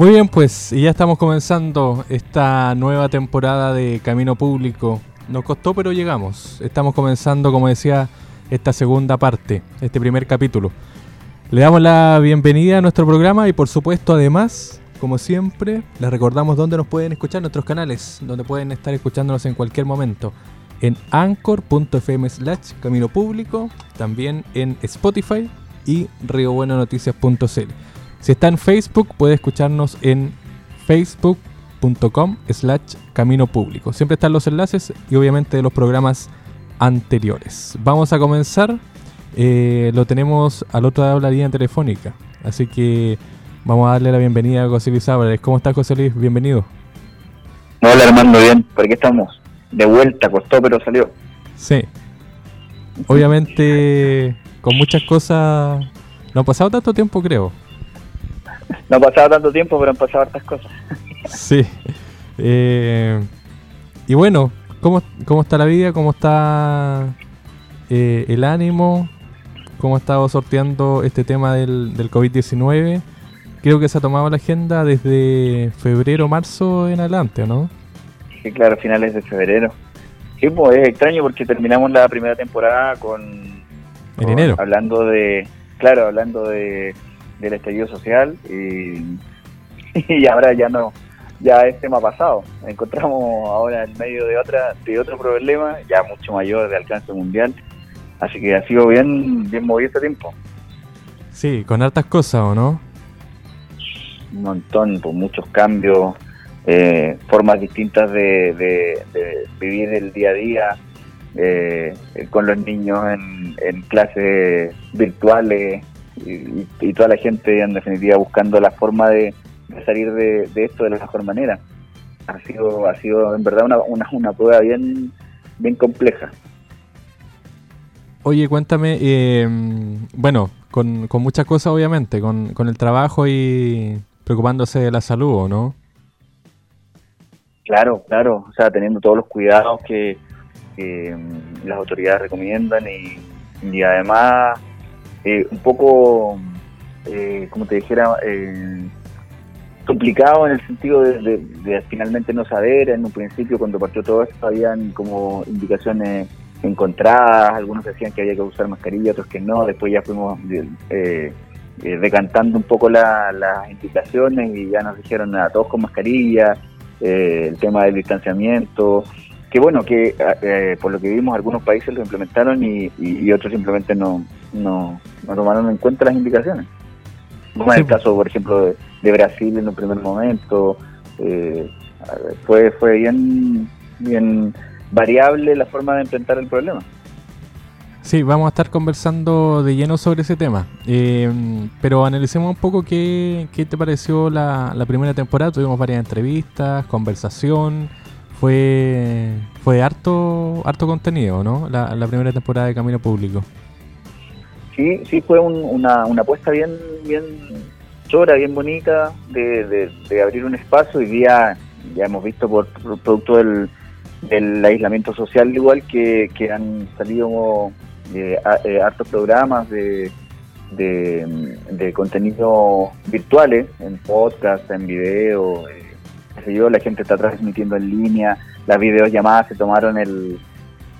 Muy bien, pues y ya estamos comenzando esta nueva temporada de Camino Público. Nos costó, pero llegamos. Estamos comenzando, como decía, esta segunda parte, este primer capítulo. Le damos la bienvenida a nuestro programa y por supuesto, además, como siempre, les recordamos dónde nos pueden escuchar nuestros canales, donde pueden estar escuchándonos en cualquier momento. En anchor.fm slash camino público, también en Spotify y riobuenonoticias.cl. Si está en Facebook, puede escucharnos en facebook.com slash camino público. Siempre están los enlaces y obviamente de los programas anteriores. Vamos a comenzar. Eh, lo tenemos al otro lado de la línea telefónica. Así que vamos a darle la bienvenida a José Luis Álvarez. ¿Cómo estás, José Luis? Bienvenido. Hola, hermano, bien. ¿Por qué estamos? De vuelta, costó, pero salió. Sí. Obviamente, con muchas cosas. No ha pasado tanto tiempo, creo no ha pasado tanto tiempo, pero han pasado hartas cosas. sí. Eh, y bueno, ¿cómo, ¿cómo está la vida? ¿Cómo está eh, el ánimo? ¿Cómo ha estado sorteando este tema del, del COVID-19? Creo que se ha tomado la agenda desde febrero, marzo en adelante, ¿no? Sí, claro, finales de febrero. Sí, pues es extraño porque terminamos la primera temporada con... En enero. Hablando de... Claro, hablando de del estallido social y, y ahora ya no, ya es tema pasado. Encontramos ahora en medio de otra de otro problema ya mucho mayor de alcance mundial, así que ha sido bien bien movido este tiempo. Sí, con hartas cosas, ¿o no? Un montón, con pues, muchos cambios, eh, formas distintas de, de, vivir el día a día. Eh, con los niños en, en clases virtuales, y, toda la gente en definitiva buscando la forma de, salir de, esto de la mejor manera. Ha sido, ha sido en verdad una, una, una prueba bien, bien compleja. Oye, cuéntame, eh, bueno, con, con muchas cosas obviamente, con, con el trabajo y preocupándose de la salud, no? Claro, claro, o sea, teniendo todos los cuidados que, mm, las autoridades recomiendan y, y además eh, un poco, eh, como te dijera, eh, complicado en el sentido de, finalmente no saber. En un principio, cuando partió todo esto, habían como indicaciones encontradas. Algunos decían que había que usar mascarilla, otros que no. Después ya fuimos decantando un poco las indicaciones y ya nos dijeron a todos con mascarilla. el tema del distanciamiento que bueno, que eh, por lo que vimos algunos países lo implementaron y, otros simplemente no, no, tomaron en cuenta las indicaciones. Como en el caso, por ejemplo, de, Brasil en un primer momento, eh, fue, fue bien, bien variable la forma de enfrentar el problema. Sí, vamos a estar conversando de lleno sobre ese tema. Eh, pero analicemos un poco qué, qué te pareció la, la primera temporada. Tuvimos varias entrevistas, conversación fue fue harto harto contenido, ¿no? La, primera temporada de Camino Público. Sí, sí fue una, una apuesta bien bien chora, bien bonita de, de, abrir un espacio. y día ya hemos visto por, producto del, del, aislamiento social igual que, que han salido eh, eh, hartos programas de, de, de contenido virtuales, en podcast, en video, eh, yo, la gente está transmitiendo en línea, las videollamadas se tomaron el,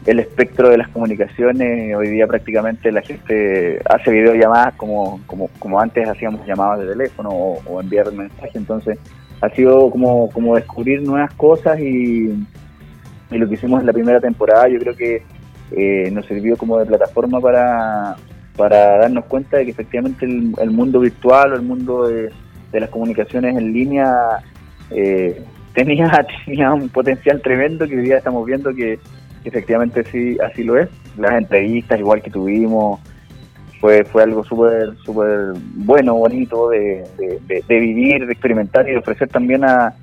el espectro de las comunicaciones, hoy día prácticamente la gente hace videollamadas como, como, como antes hacíamos llamadas de teléfono o, enviar mensajes, entonces ha sido como, como descubrir nuevas cosas y, y lo que hicimos en la primera temporada yo creo que eh, nos sirvió como de plataforma para, para darnos cuenta de que efectivamente el, mundo virtual o el mundo de, de las comunicaciones en línea eh, tenía, tenía un potencial tremendo que hoy día estamos viendo que, efectivamente sí así lo es. Las entrevistas igual que tuvimos, fue, fue algo súper súper bueno, bonito de, vivir, de experimentar y de ofrecer también a,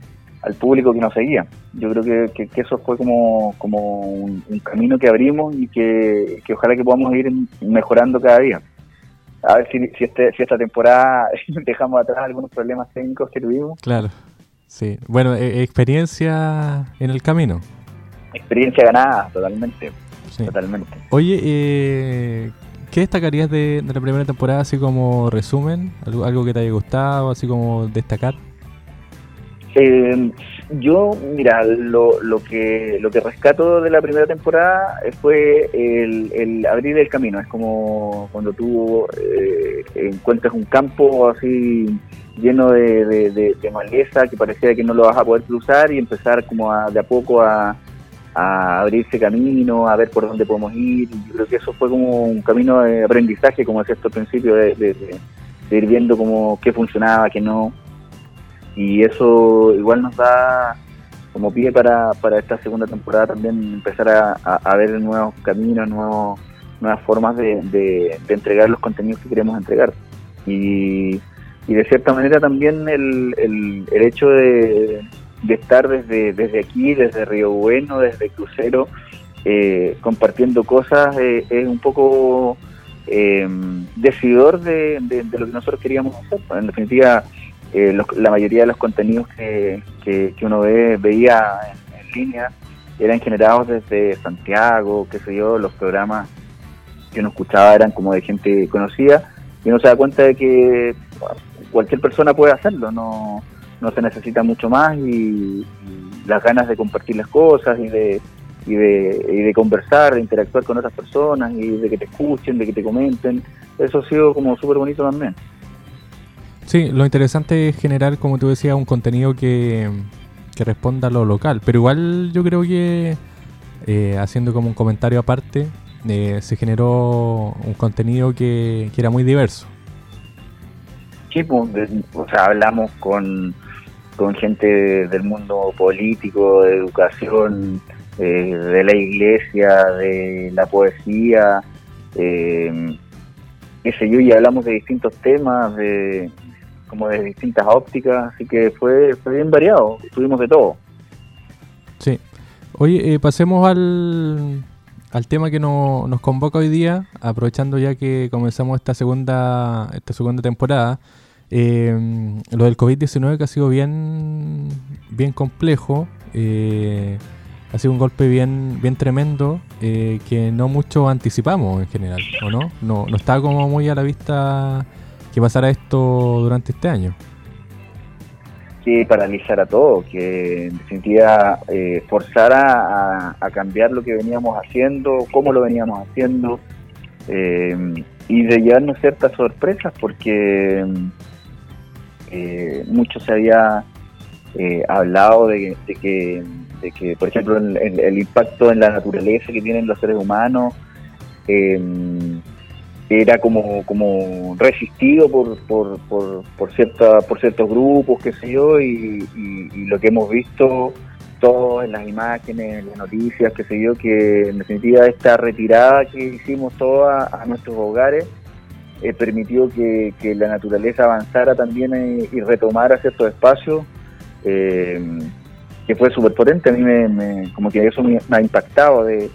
al público que nos seguía. Yo creo que, que, eso fue como, como un, camino que abrimos y que, ojalá que podamos ir mejorando cada día. A ver si, si, este, si esta temporada dejamos atrás algunos problemas técnicos que tuvimos. Claro, sí. Bueno, e, experiencia en el camino. Experiencia ganada, totalmente. Totalmente. Oye, eh, ¿Qué destacarías de, la primera temporada, así como resumen? ¿Algo, que te haya gustado, así como destacar? Eh, yo, mira, lo, lo, que lo que rescato de la primera temporada fue el, abrir el camino. Es como cuando tú eh, encuentras un campo así lleno de, de, maleza que parecía que no lo vas a poder cruzar y empezar como de a poco a, a abrirse camino, a ver por dónde podemos ir. Yo creo que eso fue como un camino de aprendizaje, como decía esto al principio, de, ir viendo cómo, qué funcionaba, qué no. Y eso igual nos da como pie para, para esta segunda temporada también empezar a, ver nuevos caminos, nuevas formas de, entregar los contenidos que queremos entregar. Y, y de cierta manera también el, el hecho de, de estar desde, desde aquí, desde Río Bueno, desde Crucero, eh, compartiendo cosas, eh, es un poco eh, decidor de, lo que nosotros queríamos hacer. En definitiva, la mayoría de los contenidos que, que, uno ve, veía en, línea eran generados desde Santiago, qué sé yo, los programas que uno escuchaba eran como de gente conocida y uno se da cuenta de que cualquier persona puede hacerlo, no no se necesita mucho más y, las ganas de compartir las cosas y de, y de, y de conversar, de interactuar con otras personas y de que te escuchen, de que te comenten, eso ha sido como súper bonito también. Sí, lo interesante es generar, como tú decías, un contenido que, que responda a lo local, pero igual yo creo que, eh, haciendo como un comentario aparte, eh, se generó un contenido que, que era muy diverso. Sí, pues, o sea, hablamos con con gente del mundo político, de educación, eh, de la iglesia, de la poesía, eh, qué sé yo, y hablamos de distintos temas, de como de distintas ópticas, así que fue, fue bien variado, tuvimos de todo. Sí. Oye, eh, pasemos al, al tema que no, nos convoca hoy día, aprovechando ya que comenzamos esta segunda, esta segunda temporada. Eh, lo del COVID-19 que ha sido bien, bien complejo, eh, ha sido un golpe bien, bien tremendo eh, que no mucho anticipamos en general, ¿o no? No, no estaba como muy a la vista que pasara esto durante este año. Que paralizara todo, que en definitiva eh, forzara a, a, cambiar lo que veníamos haciendo, cómo lo veníamos haciendo, y de llevarnos ciertas sorpresas porque eh, mucho se había eh, hablado de, que, de que, por ejemplo, el, impacto en la naturaleza que tienen los seres humanos eh, era como, como resistido por, por, por, por, cierta, por ciertos grupos, qué sé yo, y, lo que hemos visto todos en las imágenes, en las noticias, qué sé yo, que en definitiva esta retirada que hicimos todos a nuestros hogares eh, permitió que, la naturaleza avanzara también eh, y retomara ciertos espacios, eh, que fue súper potente. A mí me, como que eso me, ha impactado de,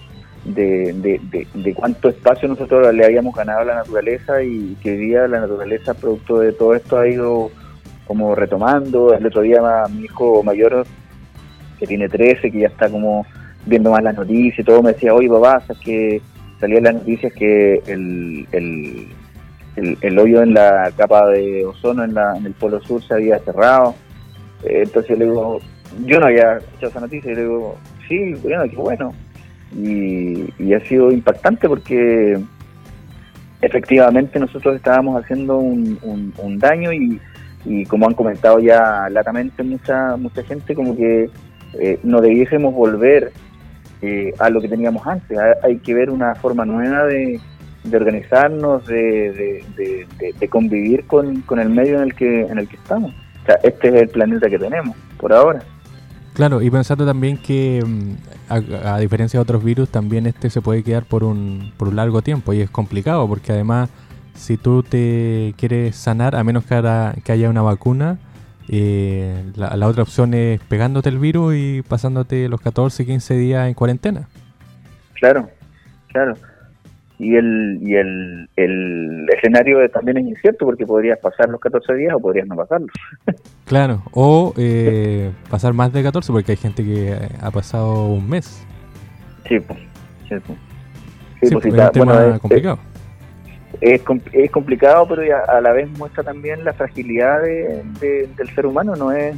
de, cuánto espacio nosotros le habíamos ganado a la naturaleza y que hoy día la naturaleza, producto de todo esto, ha ido como retomando. El otro día mi hijo mayor, que tiene 13, que ya está como viendo más las noticias todo, me decía, oye papá, es que salían las noticias que el el, hoyo en la capa de ozono en, la, en el polo sur se había cerrado. Eh, entonces le digo, yo no había escuchado esa noticia, y le digo, sí, bueno, qué bueno. Y, ha sido impactante porque efectivamente nosotros estábamos haciendo un, un, daño y, y, como han comentado ya latamente mucha mucha gente, como que eh, no debiésemos volver eh, a lo que teníamos antes. Hay que ver una forma nueva de, de organizarnos, de, de, convivir con, el medio en el que en el que estamos. O sea, este es el planeta que tenemos por ahora. Claro, y pensando también que mm, a, diferencia de otros virus, también este se puede quedar por un, por un largo tiempo y es complicado porque además si tú te quieres sanar, a menos que, que haya una vacuna, eh, la, la, otra opción es pegándote el virus y pasándote los 14, 15 días en cuarentena. Claro, claro. Y el, y el, el escenario también es incierto porque podrías pasar los 14 días o podrías no pasarlos. claro, o eh, pasar más de 14 porque hay gente que ha pasado un mes. Sí, pues. Sí, pues. Sí, pues, es un tema complicado es, es complicado, pero a la vez muestra también la fragilidad del ser humano. No es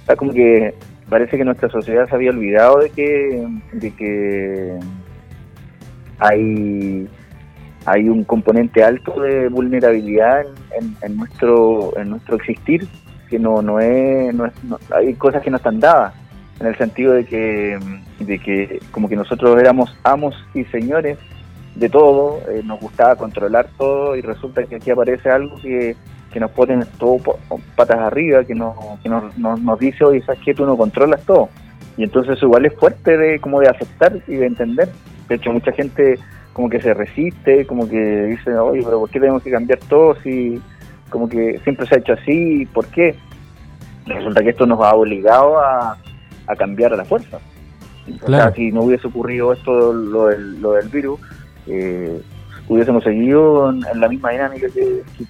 está como que parece que nuestra sociedad se había olvidado de que de que hay hay un componente alto de vulnerabilidad en, nuestro en nuestro existir que no no es, no hay cosas que no están dadas en el sentido de que de que como que nosotros éramos amos y señores de todo, eh, nos gustaba controlar todo y resulta que aquí aparece algo que, nos pone todo patas arriba, que, nos, que nos, nos, dice, oye, ¿sabes que Tú no controlas todo. Y entonces igual es fuerte de como de aceptar y de entender. De hecho, mucha gente como que se resiste, como que dice, oye, pero ¿por qué tenemos que cambiar todo si como que siempre se ha hecho así? ¿Por qué? Resulta que esto nos ha obligado a, a cambiar a la fuerza. O sea, si no hubiese ocurrido esto, lo del, lo del virus, eh, hubiésemos seguido en, la misma dinámica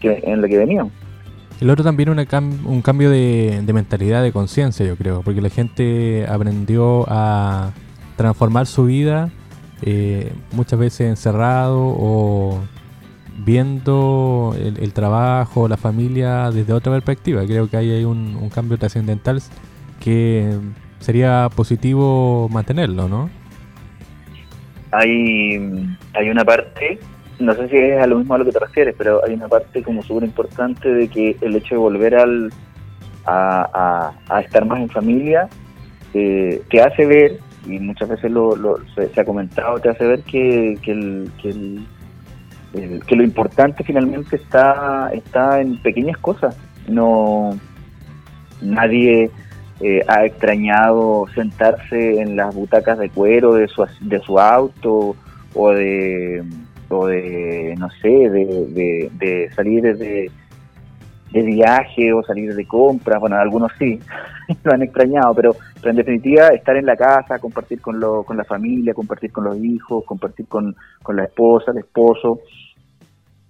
que, en la que veníamos. El otro también una un cambio de, mentalidad, de conciencia, yo creo, porque la gente aprendió a transformar su vida eh, muchas veces encerrado o viendo el, trabajo, la familia desde otra perspectiva. Creo que ahí hay un, cambio trascendental que sería positivo mantenerlo, ¿no? hay, hay una parte, no sé si es a lo mismo a lo que te refieres, pero hay una parte como súper importante de que el hecho de volver al, a, estar más en familia eh, te hace ver, y muchas veces lo, se, ha comentado, te hace ver que, que, el, que, que lo importante finalmente está, está en pequeñas cosas. No nadie eh, ha extrañado sentarse en las butacas de cuero de su, de su auto o de, o de no sé, de, de, salir de, de viaje o salir de compras, bueno, algunos sí, lo han extrañado, pero, en definitiva estar en la casa, compartir con, lo, con la familia, compartir con los hijos, compartir con, con la esposa, el esposo,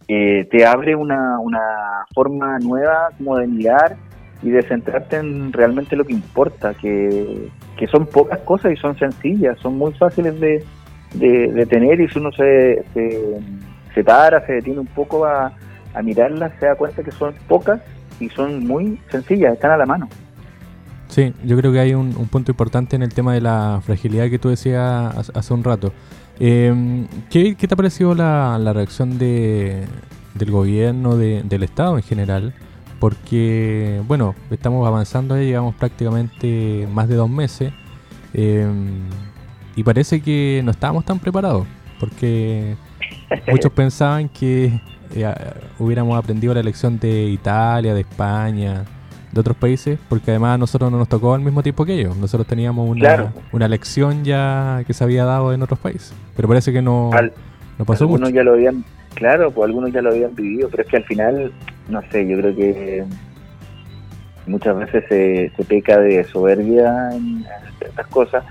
eh, te abre una, una forma nueva como de mirar y de centrarte en realmente lo que importa, que, son pocas cosas y son sencillas, son muy fáciles de, de, tener y si uno se, se, para, se detiene un poco a, a mirarlas, se da cuenta que son pocas y son muy sencillas, están a la mano. Sí, yo creo que hay un, punto importante en el tema de la fragilidad que tú decías hace un rato. Eh, ¿qué, te ha parecido la, la reacción de, del gobierno, de, del Estado en general? porque, bueno, estamos avanzando, ya llevamos prácticamente más de dos meses em, y parece que no estábamos tan preparados, porque muchos pensaban que eh, hubiéramos aprendido la lección de Italia, de España, de otros países, porque además a nosotros no nos tocó al mismo tiempo que ellos. Nosotros teníamos una, una lección ya que se había dado en otros países, pero parece que no, no pasó mucho. ya lo habían Claro, pues algunos ya lo habían vivido, pero es que al final, no sé, yo creo que muchas veces se, se peca de soberbia en, estas cosas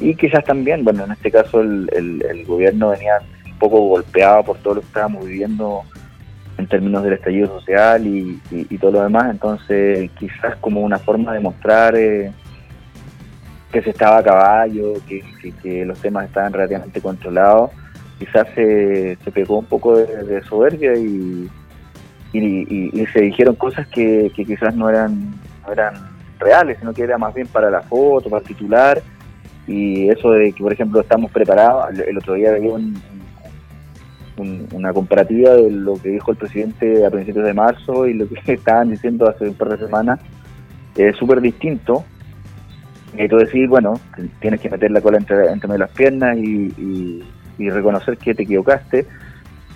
y quizás también, bueno, en este caso el, el, gobierno venía poco golpeado por todo lo que estábamos viviendo en términos del estallido social y, todo lo demás, entonces quizás como una forma de mostrar eh, que se estaba a caballo, que, que los temas estaban relativamente controlados, quizás se, se pegó un poco de, soberbia y, y, se dijeron cosas que, quizás no eran, no eran reales, sino que era más bien para la foto, para el titular. Y eso de que, por ejemplo, estamos preparados, el, otro día una comparativa de lo que dijo el presidente a principios de marzo y lo que estaban diciendo hace un par de semanas, es súper distinto. Y tú decir, bueno, tienes que meter la cola entre, entre las piernas y y reconocer que te equivocaste.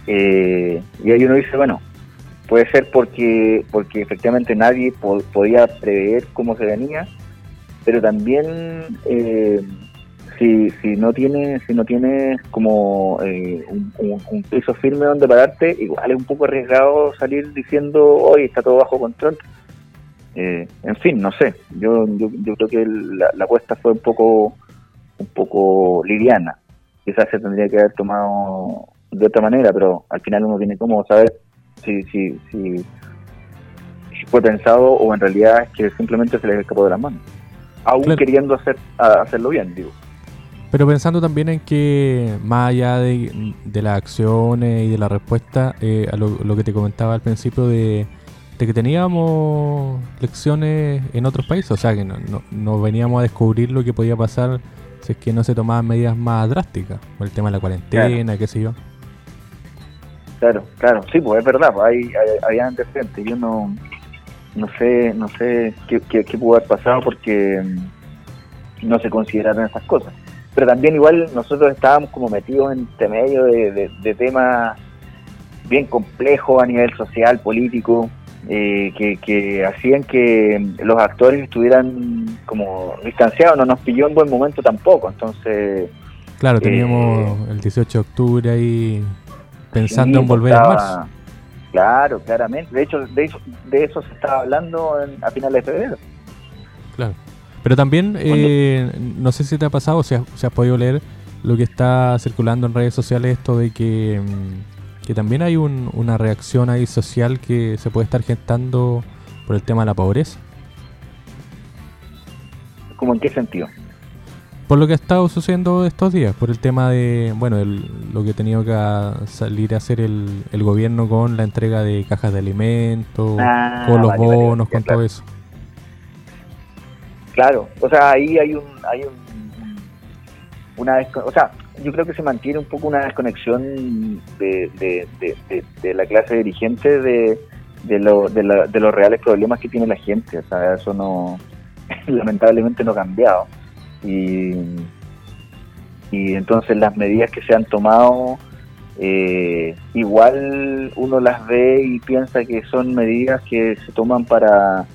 Eh, y ahí uno dice, bueno, puede ser porque, porque efectivamente nadie podía prever cómo se venía, pero también eh, si, si no tienes si no tienes como eh, un, piso firme donde pararte, igual es un poco arriesgado salir diciendo hoy está todo bajo control. Eh, en fin, no sé. Yo, yo, creo que la, apuesta fue un poco un poco liviana. Quizás se tendría que haber tomado de otra manera, pero al final uno tiene como saber si, si, si, fue pensado o en realidad es que simplemente se les escapó de las manos. Aún queriendo hacer hacerlo bien, digo. Pero pensando también en que más allá de, las acciones y de la respuesta, eh, a lo, que te comentaba al principio de, que teníamos lecciones en otros países, o sea, que no, veníamos a descubrir lo que podía pasar si es que no se tomaban medidas más drásticas, por el tema de la cuarentena, qué sé yo. Claro, claro, sí, pues es verdad, pues hay, había antecedentes, yo no, no sé, no sé qué, qué, qué pudo haber pasado porque mm, no se consideraron esas cosas pero también igual nosotros estábamos como metidos entre medio de, temas bien complejos a nivel social, político, eh, que, hacían que los actores estuvieran como distanciados, no nos pilló en buen momento tampoco, entonces... Claro, teníamos eh, el 18 de octubre ahí pensando en volver a marzo. Claro, claramente. De hecho, de eso, de eso se estaba hablando a finales de febrero. Claro. Pero también, eh, no sé si te ha pasado, o si has, podido leer lo que está circulando en redes sociales, esto de que, mm, que también hay una reacción ahí social que se puede estar gestando por el tema de la pobreza. ¿Cómo en qué sentido? Por lo que ha estado sucediendo estos días, por el tema de, bueno, lo que ha tenido que salir a hacer el, gobierno con la entrega de cajas de alimentos, ah, con los bonos, con todo eso. Claro, o sea, ahí hay un, hay un, una, o sea, yo creo que se mantiene un poco una desconexión de, de, la clase dirigente de, lo, de, de los reales problemas que tiene la gente, o sea, eso no, lamentablemente no ha cambiado. Y, y entonces las medidas que se han tomado, eh, igual uno las ve y piensa que son medidas que se toman para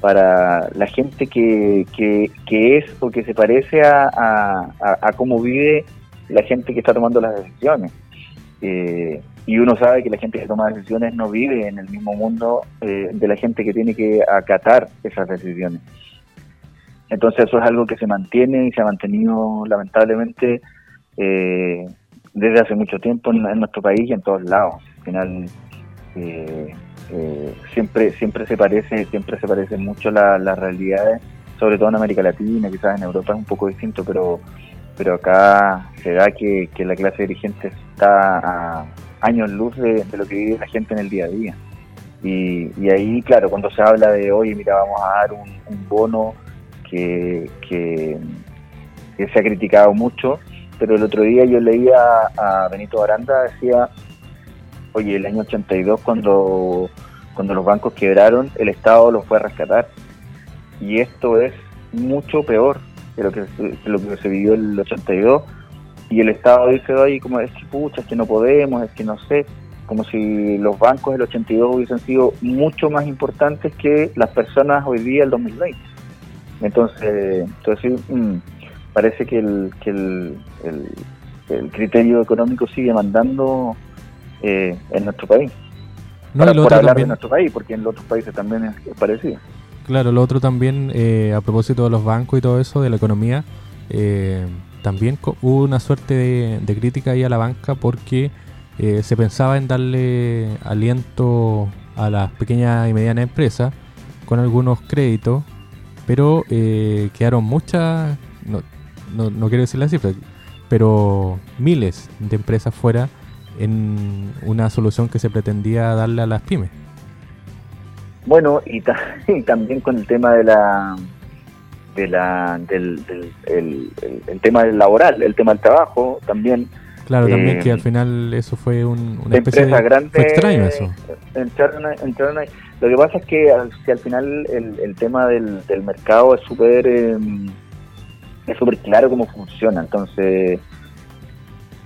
para la gente que, que, es o que se parece a, cómo vive la gente que está tomando las decisiones. Eh, y uno sabe que la gente que toma decisiones no vive en el mismo mundo eh, de la gente que tiene que acatar esas decisiones. Entonces eso es algo que se mantiene y se ha mantenido lamentablemente eh, desde hace mucho tiempo en, nuestro país y en todos lados. Al final eh, siempre siempre se parece siempre se parece mucho la, las realidades sobre todo en América Latina quizás en Europa es un poco distinto pero pero acá se da que, la clase dirigente está a años luz de, lo que vive la gente en el día a día. Y, ahí claro cuando se habla de oye mira vamos a dar un, bono que, que se ha criticado mucho pero el otro día yo leía a Benito Aranda decía Oye, el año 82 cuando, cuando los bancos quebraron, el Estado los fue a rescatar. Y esto es mucho peor que lo que, lo que se vivió el 82. Y el Estado dice, oye, como es que pucha, es que no podemos, es que no sé, como si los bancos del 82 hubiesen sido mucho más importantes que las personas hoy día el 2020. Entonces, entonces mm, parece que, el, que el, el criterio económico sigue mandando eh, en nuestro país. No, Para, por hablar de nuestro país, porque en los otros países también es, parecido. Claro, lo otro también, eh, a propósito de los bancos y todo eso, de la economía, eh, también hubo una suerte de, crítica ahí a la banca porque se pensaba en darle aliento a las pequeñas y medianas empresas con algunos créditos, pero quedaron muchas, no, no, no quiero decir la cifra, pero miles de empresas fuera en una solución que se pretendía darle a las pymes. Bueno, y, también con el tema de la de la del, el, tema del laboral, el tema del trabajo también. Claro, también que al eh, final eso fue un, una especie de grande, fue extraño eso. lo que pasa es que al, si al final el, tema del, del mercado es súper em, es súper claro cómo funciona, entonces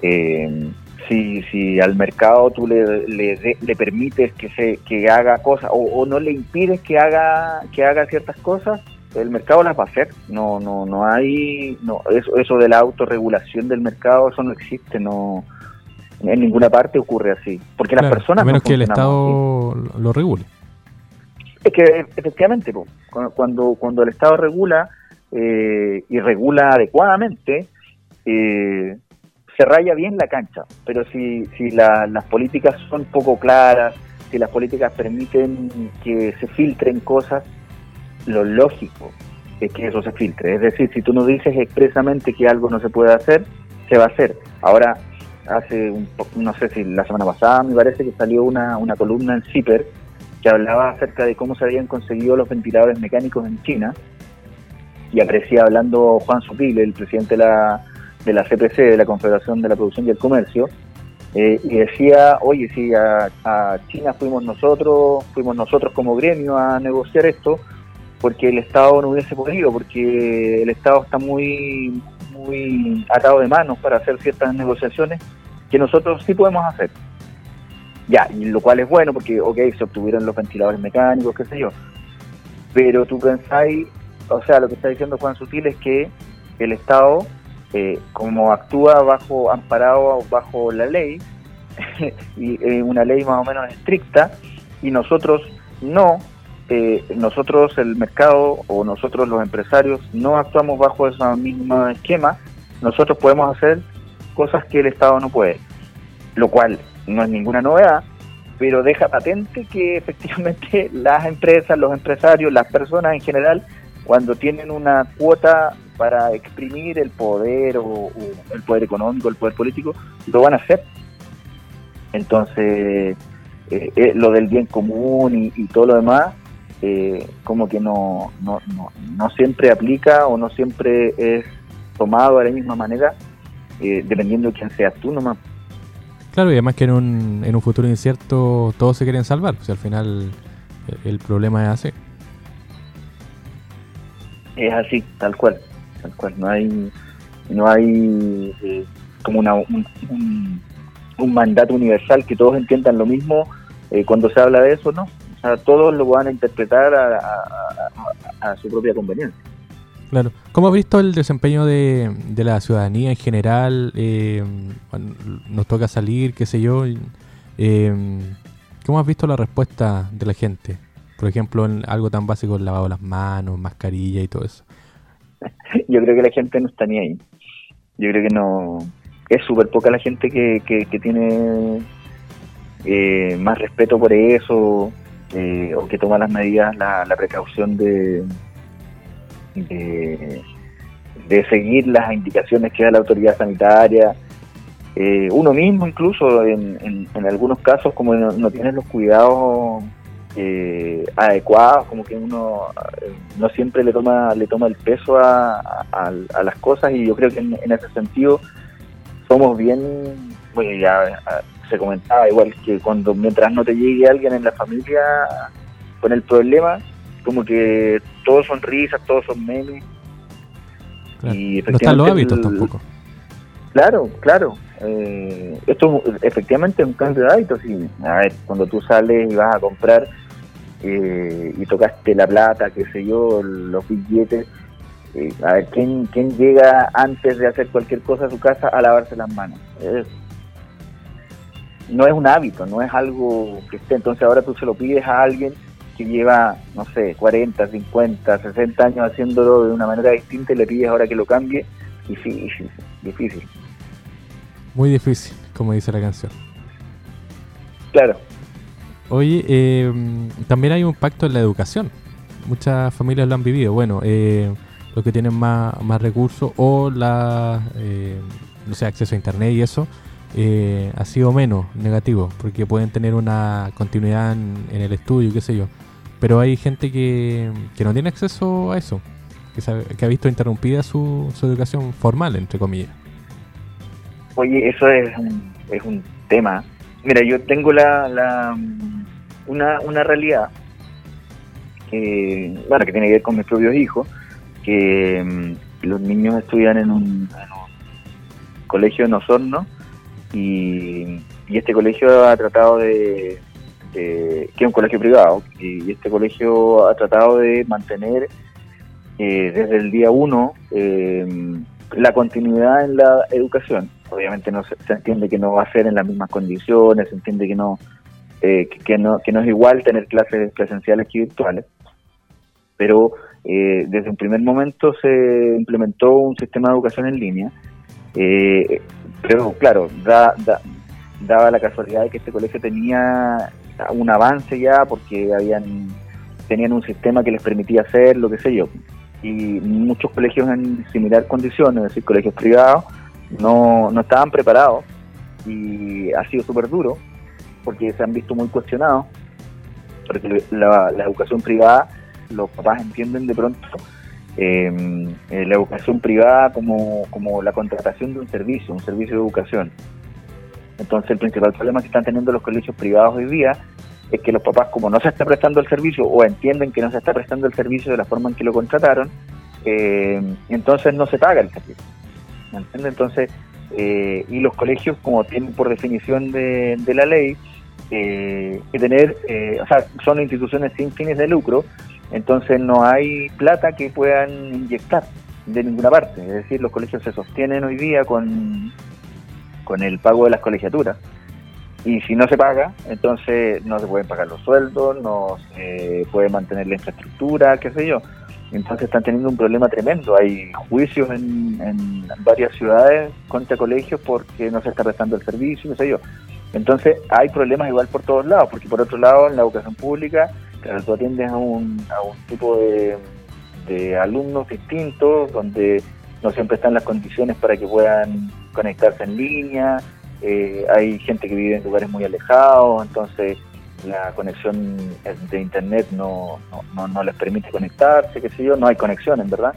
eh, si, si al mercado tú le, le, permites que se que haga cosas o, no le impides que haga que haga ciertas cosas el mercado las va a hacer. No, no, no hay, no, eso, eso de la autorregulación del mercado, eso no existe, no, en ninguna parte ocurre así, porque las personas a menos que el Estado lo regule. Es que efectivamente, cuando cuando el Estado regula eh, y regula adecuadamente, eh, se raya bien la cancha. Pero si, si las políticas son poco claras, si las políticas permiten que se filtren cosas, lo lógico es que eso se filtre. Es decir, si tú no dices expresamente que algo no se puede hacer, se va a hacer. Ahora, hace, un, no sé si la semana pasada, me parece que salió una, una columna en CIPER que hablaba acerca de cómo se habían conseguido los ventiladores mecánicos en China y aparecía hablando Juan Supile, el presidente de la, de la CPC, de la Confederación de la Producción y el Comercio, eh, y decía, oye, si a, China fuimos nosotros, fuimos nosotros como gremio a negociar esto, porque el Estado no hubiese podido, porque el Estado está muy, muy atado de manos para hacer ciertas negociaciones que nosotros sí podemos hacer. Ya, y lo cual es bueno porque, ok, se obtuvieron los ventiladores mecánicos, qué sé yo. Pero tú pensáis, o sea, lo que está diciendo Juan Sutil es que el Estado, eh, como actúa bajo, amparado bajo la ley, y eh, una ley más o menos estricta, y nosotros no, eh, nosotros el mercado o nosotros los empresarios no actuamos bajo ese mismo esquema, nosotros podemos hacer cosas que el Estado no puede, lo cual no es ninguna novedad, pero deja patente que efectivamente las empresas, los empresarios, las personas en general, cuando tienen una cuota para exprimir el poder o, el poder económico, el poder político, lo van a hacer. Entonces, eh, eh, lo del bien común y, todo lo demás, eh, como que no, no, no, no, siempre aplica o no siempre es tomado de la misma manera, dependiendo de quién seas tú nomás. Claro, y además que en un, en un futuro incierto todos se quieren salvar, pues al final el, problema es así. Es así, tal cual, tal cual. No hay, no hay eh, como una, un, mandato universal que todos entiendan lo mismo eh, cuando se habla de eso, ¿no? O sea, todos lo van a interpretar a su propia conveniencia. Claro. ¿Cómo has visto el desempeño de, la ciudadanía en general? Eh, nos toca salir, qué sé yo. ¿Cómo has visto la respuesta de la gente? Por ejemplo, en algo tan básico, el lavado de las manos, mascarilla y todo eso. Yo creo que la gente no está ni ahí. Yo creo que no. Es súper poca la gente que, que, tiene eh, más respeto por eso eh, o que toma las medidas, la precaución de de, seguir las indicaciones que da la autoridad sanitaria. Eh, uno mismo incluso en, en, algunos casos como no, no tiene los cuidados eh, adecuados como que uno eh, no siempre le toma le toma el peso a, a, las cosas y yo creo que en, ese sentido somos bien bueno ya se comentaba igual que cuando mientras no te llegue alguien en la familia con el problema como que todos son risas, todos son memes. Y no están los hábitos tampoco. Claro, claro. Eh, esto efectivamente es un cambio de hábitos. Y, a ver, cuando tú sales y vas a comprar eh, y tocaste la plata, qué sé yo, los billetes, eh, a ver, ¿quién, ¿quién llega antes de hacer cualquier cosa a su casa a lavarse las manos? no es un hábito, no es algo que esté. Entonces ahora tú se lo pides a alguien que lleva, no sé, 40, 50, 60 años haciéndolo de una manera distinta y le pides ahora que lo cambie, difícil, difícil. Muy difícil, como dice la canción. Claro. Oye, eh, también hay un pacto en la educación. Muchas familias lo han vivido. Bueno, eh, los que tienen más, más recursos o la, eh, no sé, acceso a internet y eso, eh, ha sido menos negativo, porque pueden tener una continuidad en, en el estudio, qué sé yo. Pero hay gente que, no tiene acceso a eso, que, ha visto interrumpida su, su, educación formal, entre comillas. Oye, eso es un, es un tema. Mira, yo tengo la, la una, una realidad que, bueno, que tiene que ver con mis propios hijos, que mm, los niños estudian en un, en un colegio en Osorno y, y este colegio ha tratado de, que es un colegio privado, y este colegio ha tratado de mantener eh, desde el día uno la continuidad en la educación. Obviamente no se, entiende que no va a ser en las mismas condiciones, se entiende que no, que, no, que no es igual tener clases presenciales que virtuales, pero desde un primer momento se implementó un sistema de educación en línea, pero claro, da, da, daba la casualidad de que este colegio tenía un avance ya porque habían tenían un sistema que les permitía hacer lo que sé yo y muchos colegios en similar condiciones, es decir, colegios privados, no, no estaban preparados y ha sido súper duro porque se han visto muy cuestionados porque la, educación privada los papás entienden de pronto em, eh, la educación privada como, como la contratación de un servicio, un servicio de educación entonces el principal problema que están teniendo los colegios privados hoy día es que los papás como no se está prestando el servicio o entienden que no se está prestando el servicio de la forma en que lo contrataron, eh, entonces no se paga el servicio. ¿Me Entonces, eh, y los colegios como tienen por definición de, la ley eh, que tener, o sea, son instituciones sin fines de lucro, entonces no hay plata que puedan inyectar de ninguna parte. Es decir, los colegios se sostienen hoy día con con el pago de las colegiaturas. Y si no se paga, entonces no se pueden pagar los sueldos, no se puede mantener la infraestructura, qué sé yo. Entonces están teniendo un problema tremendo. Hay juicios en, varias ciudades contra colegios porque no se está prestando el servicio, qué sé yo. Entonces hay problemas igual por todos lados, porque por otro lado en la educación pública, claro, tú atiendes a un, a un tipo de, de alumnos distintos, donde no siempre están las condiciones para que puedan conectarse en línea, eh, hay gente que vive en lugares muy alejados, entonces la conexión de internet no, no, no, les permite conectarse, qué sé yo, no hay conexión en verdad.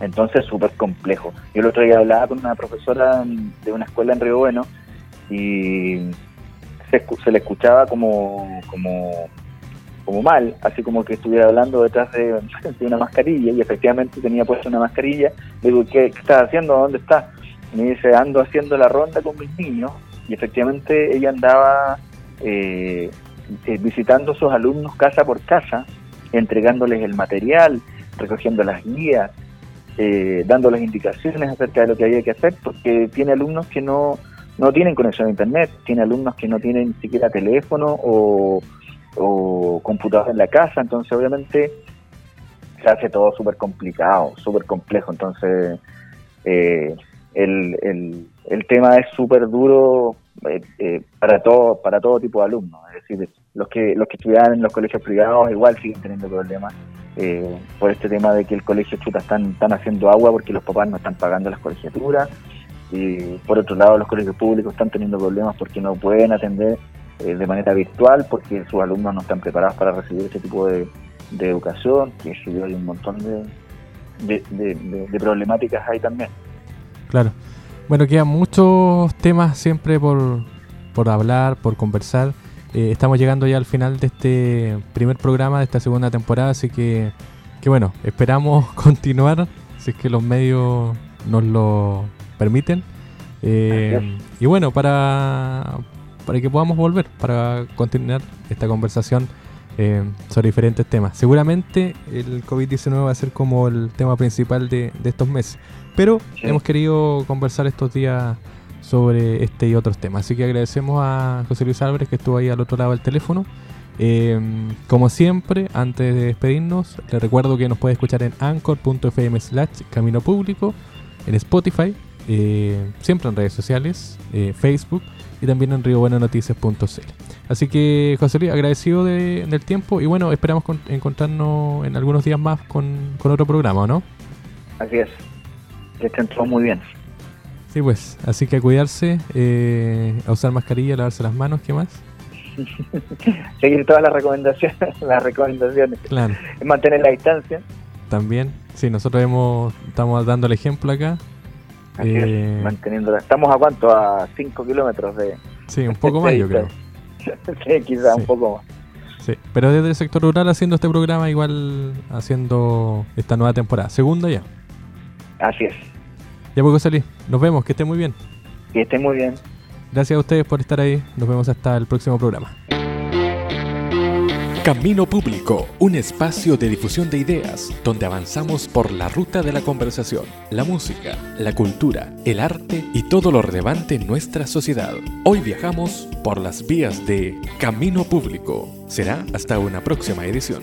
Entonces es súper complejo. Yo el otro día hablaba con una profesora de una escuela en Río Bueno y se, se le escuchaba como, como como mal, así como que estuviera hablando detrás de, una mascarilla y efectivamente tenía puesta una mascarilla. Le digo, ¿qué, estás haciendo? ¿Dónde estás? Me dice, ando haciendo la ronda con mis niños y efectivamente ella andaba eh, eh, visitando a sus alumnos casa por casa, entregándoles el material, recogiendo las guías, eh, dándoles indicaciones acerca de lo que había que hacer, porque tiene alumnos que no, no tienen conexión a Internet, tiene alumnos que no tienen ni siquiera teléfono o o computador en la casa, entonces obviamente se hace todo súper complicado, súper complejo, entonces eh, el, el, el, tema es súper duro eh, eh, para todo para todo tipo de alumnos, es decir, los que los que estudian en los colegios privados igual siguen teniendo problemas por este tema de que el colegio chuta están, están haciendo agua porque los papás no están pagando las colegiaturas y por otro lado los colegios públicos están teniendo problemas porque no pueden atender eh, de manera virtual porque sus alumnos no están preparados para recibir ese tipo de, educación, que hay un montón de, de, problemáticas ahí también. Claro. Bueno, quedan muchos temas siempre por, por hablar, por conversar. Eh, estamos llegando ya al final de este primer programa de esta segunda temporada, así que, que bueno, esperamos continuar, si es que los medios nos lo permiten. Eh, y bueno, para, para que podamos volver, para continuar esta conversación eh, sobre diferentes temas. Seguramente el COVID-19 va a ser como el tema principal de, estos meses, pero hemos querido conversar estos días sobre este y otros temas. Así que agradecemos a José Luis Álvarez que estuvo ahí al otro lado del teléfono. Eh, como siempre, antes de despedirnos, les recuerdo que nos puede escuchar en anchor.fm slash camino público, en Spotify, eh, siempre en redes sociales, Facebook y también en riobuenanoticias.cl. Así que, José Luis, agradecido del tiempo y bueno, esperamos encontrarnos en algunos días más con, otro programa, ¿no? Así es. Que estén todos muy bien. Sí, pues, así que a cuidarse, eh, a usar mascarilla, lavarse las manos, ¿qué más? Seguir todas las recomendaciones, las recomendaciones. Claro. Mantener la distancia. También, sí, nosotros hemos, estamos dando el ejemplo acá. Eh, manteniéndola. ¿Estamos a cuánto? A 5 kilómetros de... Sí, un poco más yo creo. sí, quizás un poco más. Sí, pero desde el sector rural haciendo este programa, igual haciendo esta nueva temporada. Segunda ya. Así es. Ya pues, José nos vemos, que esté muy bien. Que esté muy bien. Gracias a ustedes por estar ahí. Nos vemos hasta el próximo programa. Camino Público, un espacio de difusión de ideas donde avanzamos por la ruta de la conversación, la música, la cultura, el arte y todo lo relevante en nuestra sociedad. Hoy viajamos por las vías de Camino Público. Será hasta una próxima edición.